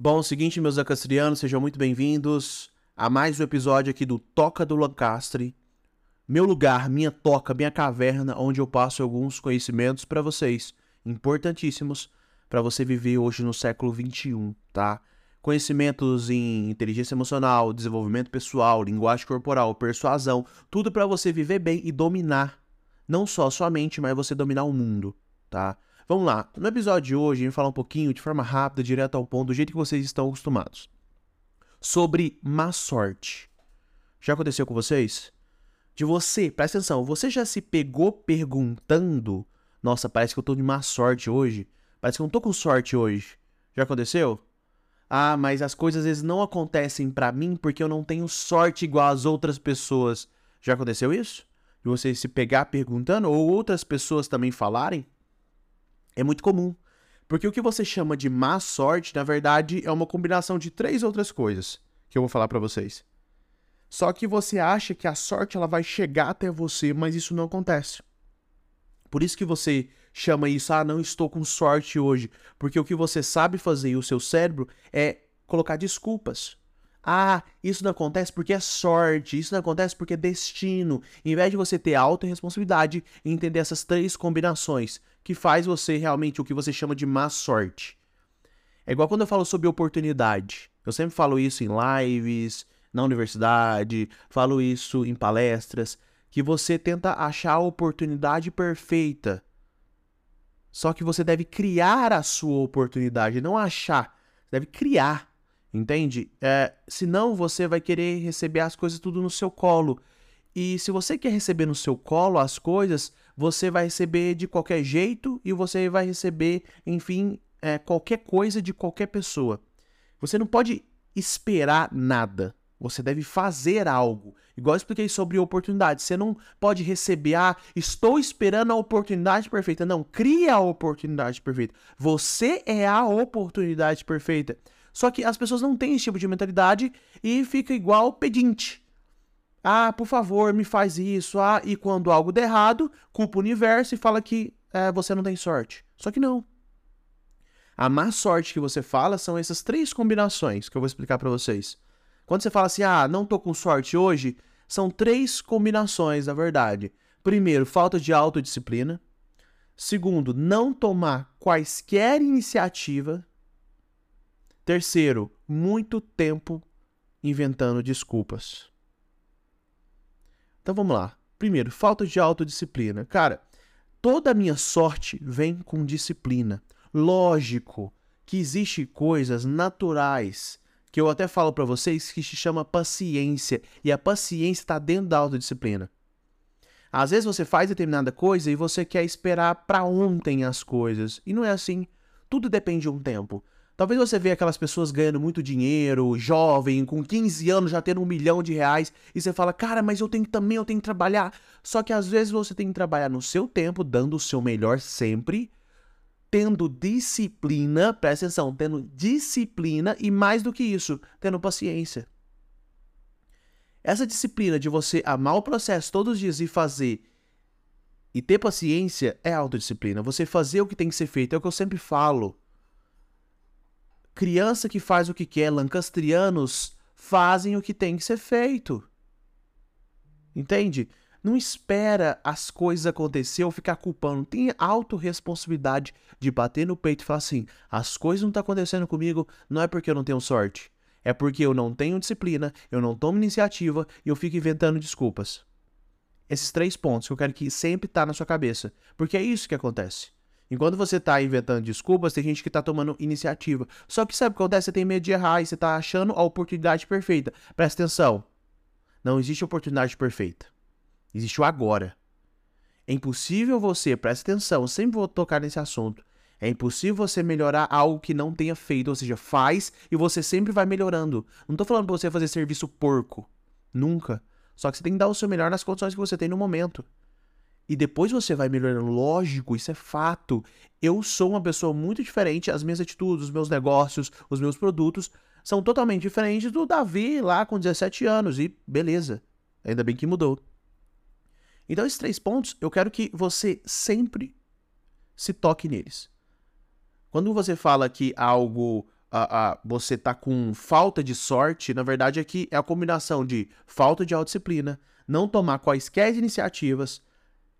Bom, seguinte, meus acastrianos, sejam muito bem-vindos a mais um episódio aqui do Toca do Lancastre. Meu lugar, minha toca, minha caverna, onde eu passo alguns conhecimentos para vocês, importantíssimos para você viver hoje no século 21, tá? Conhecimentos em inteligência emocional, desenvolvimento pessoal, linguagem corporal, persuasão, tudo para você viver bem e dominar não só a sua mente, mas você dominar o mundo, tá? Vamos lá. No episódio de hoje, a gente vai falar um pouquinho, de forma rápida, direto ao ponto, do jeito que vocês estão acostumados. Sobre má sorte. Já aconteceu com vocês? De você, presta atenção, você já se pegou perguntando: Nossa, parece que eu tô de má sorte hoje. Parece que eu não tô com sorte hoje. Já aconteceu? Ah, mas as coisas às vezes não acontecem para mim porque eu não tenho sorte igual as outras pessoas. Já aconteceu isso? De você se pegar perguntando ou outras pessoas também falarem? É muito comum. Porque o que você chama de má sorte, na verdade, é uma combinação de três outras coisas que eu vou falar para vocês. Só que você acha que a sorte ela vai chegar até você, mas isso não acontece. Por isso que você chama isso, ah, não estou com sorte hoje, porque o que você sabe fazer e o seu cérebro é colocar desculpas. Ah, isso não acontece porque é sorte, isso não acontece porque é destino. Em vez de você ter autorresponsabilidade e entender essas três combinações, que faz você realmente o que você chama de má sorte. É igual quando eu falo sobre oportunidade. Eu sempre falo isso em lives, na universidade, falo isso em palestras, que você tenta achar a oportunidade perfeita. Só que você deve criar a sua oportunidade, não achar. Você deve criar. Entende? É, senão você vai querer receber as coisas tudo no seu colo. E se você quer receber no seu colo as coisas, você vai receber de qualquer jeito e você vai receber, enfim, é, qualquer coisa de qualquer pessoa. Você não pode esperar nada. Você deve fazer algo. Igual eu expliquei sobre oportunidade. Você não pode receber, ah, estou esperando a oportunidade perfeita. Não, cria a oportunidade perfeita. Você é a oportunidade perfeita. Só que as pessoas não têm esse tipo de mentalidade e fica igual pedinte. Ah, por favor, me faz isso. Ah, e quando algo der errado, culpa o universo e fala que é, você não tem sorte. Só que não. A má sorte que você fala são essas três combinações que eu vou explicar para vocês. Quando você fala assim, ah, não tô com sorte hoje, são três combinações, na verdade. Primeiro, falta de autodisciplina. Segundo, não tomar quaisquer iniciativa Terceiro, muito tempo inventando desculpas. Então vamos lá. Primeiro, falta de autodisciplina. Cara, toda a minha sorte vem com disciplina. Lógico que existe coisas naturais que eu até falo para vocês que se chama paciência e a paciência está dentro da autodisciplina. Às vezes você faz determinada coisa e você quer esperar para ontem as coisas e não é assim. Tudo depende de um tempo. Talvez você veja aquelas pessoas ganhando muito dinheiro, jovem, com 15 anos já tendo um milhão de reais, e você fala, cara, mas eu tenho também, eu tenho que trabalhar. Só que às vezes você tem que trabalhar no seu tempo, dando o seu melhor sempre, tendo disciplina, presta atenção, tendo disciplina e mais do que isso, tendo paciência. Essa disciplina de você amar o processo todos os dias e fazer e ter paciência é autodisciplina. Você fazer o que tem que ser feito, é o que eu sempre falo. Criança que faz o que quer, lancastrianos fazem o que tem que ser feito. Entende? Não espera as coisas acontecer ou ficar culpando. Tem autorresponsabilidade de bater no peito e falar assim: as coisas não estão tá acontecendo comigo, não é porque eu não tenho sorte. É porque eu não tenho disciplina, eu não tomo iniciativa e eu fico inventando desculpas. Esses três pontos que eu quero que sempre tá na sua cabeça. Porque é isso que acontece. Enquanto você tá inventando desculpas, tem gente que tá tomando iniciativa. Só que sabe o que acontece? Você tem medo de errar e você tá achando a oportunidade perfeita. Presta atenção. Não existe oportunidade perfeita. Existe o agora. É impossível você, presta atenção, sempre vou tocar nesse assunto. É impossível você melhorar algo que não tenha feito, ou seja, faz e você sempre vai melhorando. Não tô falando pra você fazer serviço porco. Nunca. Só que você tem que dar o seu melhor nas condições que você tem no momento e depois você vai melhorando. Lógico, isso é fato. Eu sou uma pessoa muito diferente, as minhas atitudes, os meus negócios, os meus produtos são totalmente diferentes do Davi lá com 17 anos e beleza. Ainda bem que mudou. Então, esses três pontos, eu quero que você sempre se toque neles. Quando você fala que algo a, você tá com falta de sorte, na verdade é que é a combinação de falta de autodisciplina, não tomar quaisquer iniciativas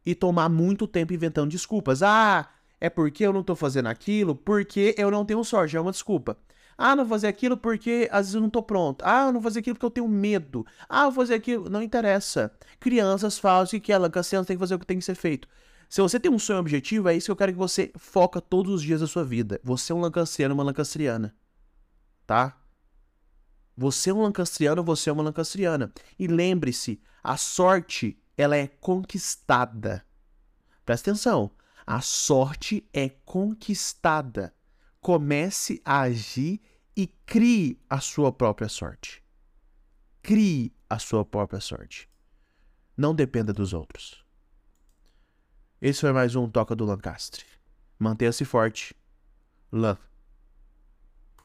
e tomar muito tempo inventando desculpas. Ah, é porque eu não tô fazendo aquilo, porque eu não tenho sorte, é uma desculpa. Ah, não vou fazer aquilo porque às vezes eu não tô pronto. Ah, eu não vou fazer aquilo porque eu tenho medo. Ah, eu vou fazer aquilo. Não interessa. Crianças fazem o que ela, criança tem que fazer o que tem que ser feito. Se você tem um sonho objetivo, é isso que eu quero que você foca todos os dias da sua vida. Você é um lancastriano, uma lancastriana. Tá? Você é um lancastriano, você é uma lancastriana. E lembre-se, a sorte, ela é conquistada. Presta atenção. A sorte é conquistada comece a agir e crie a sua própria sorte. Crie a sua própria sorte. Não dependa dos outros. Esse foi mais um Toca do Lancastre. Mantenha-se forte. Love.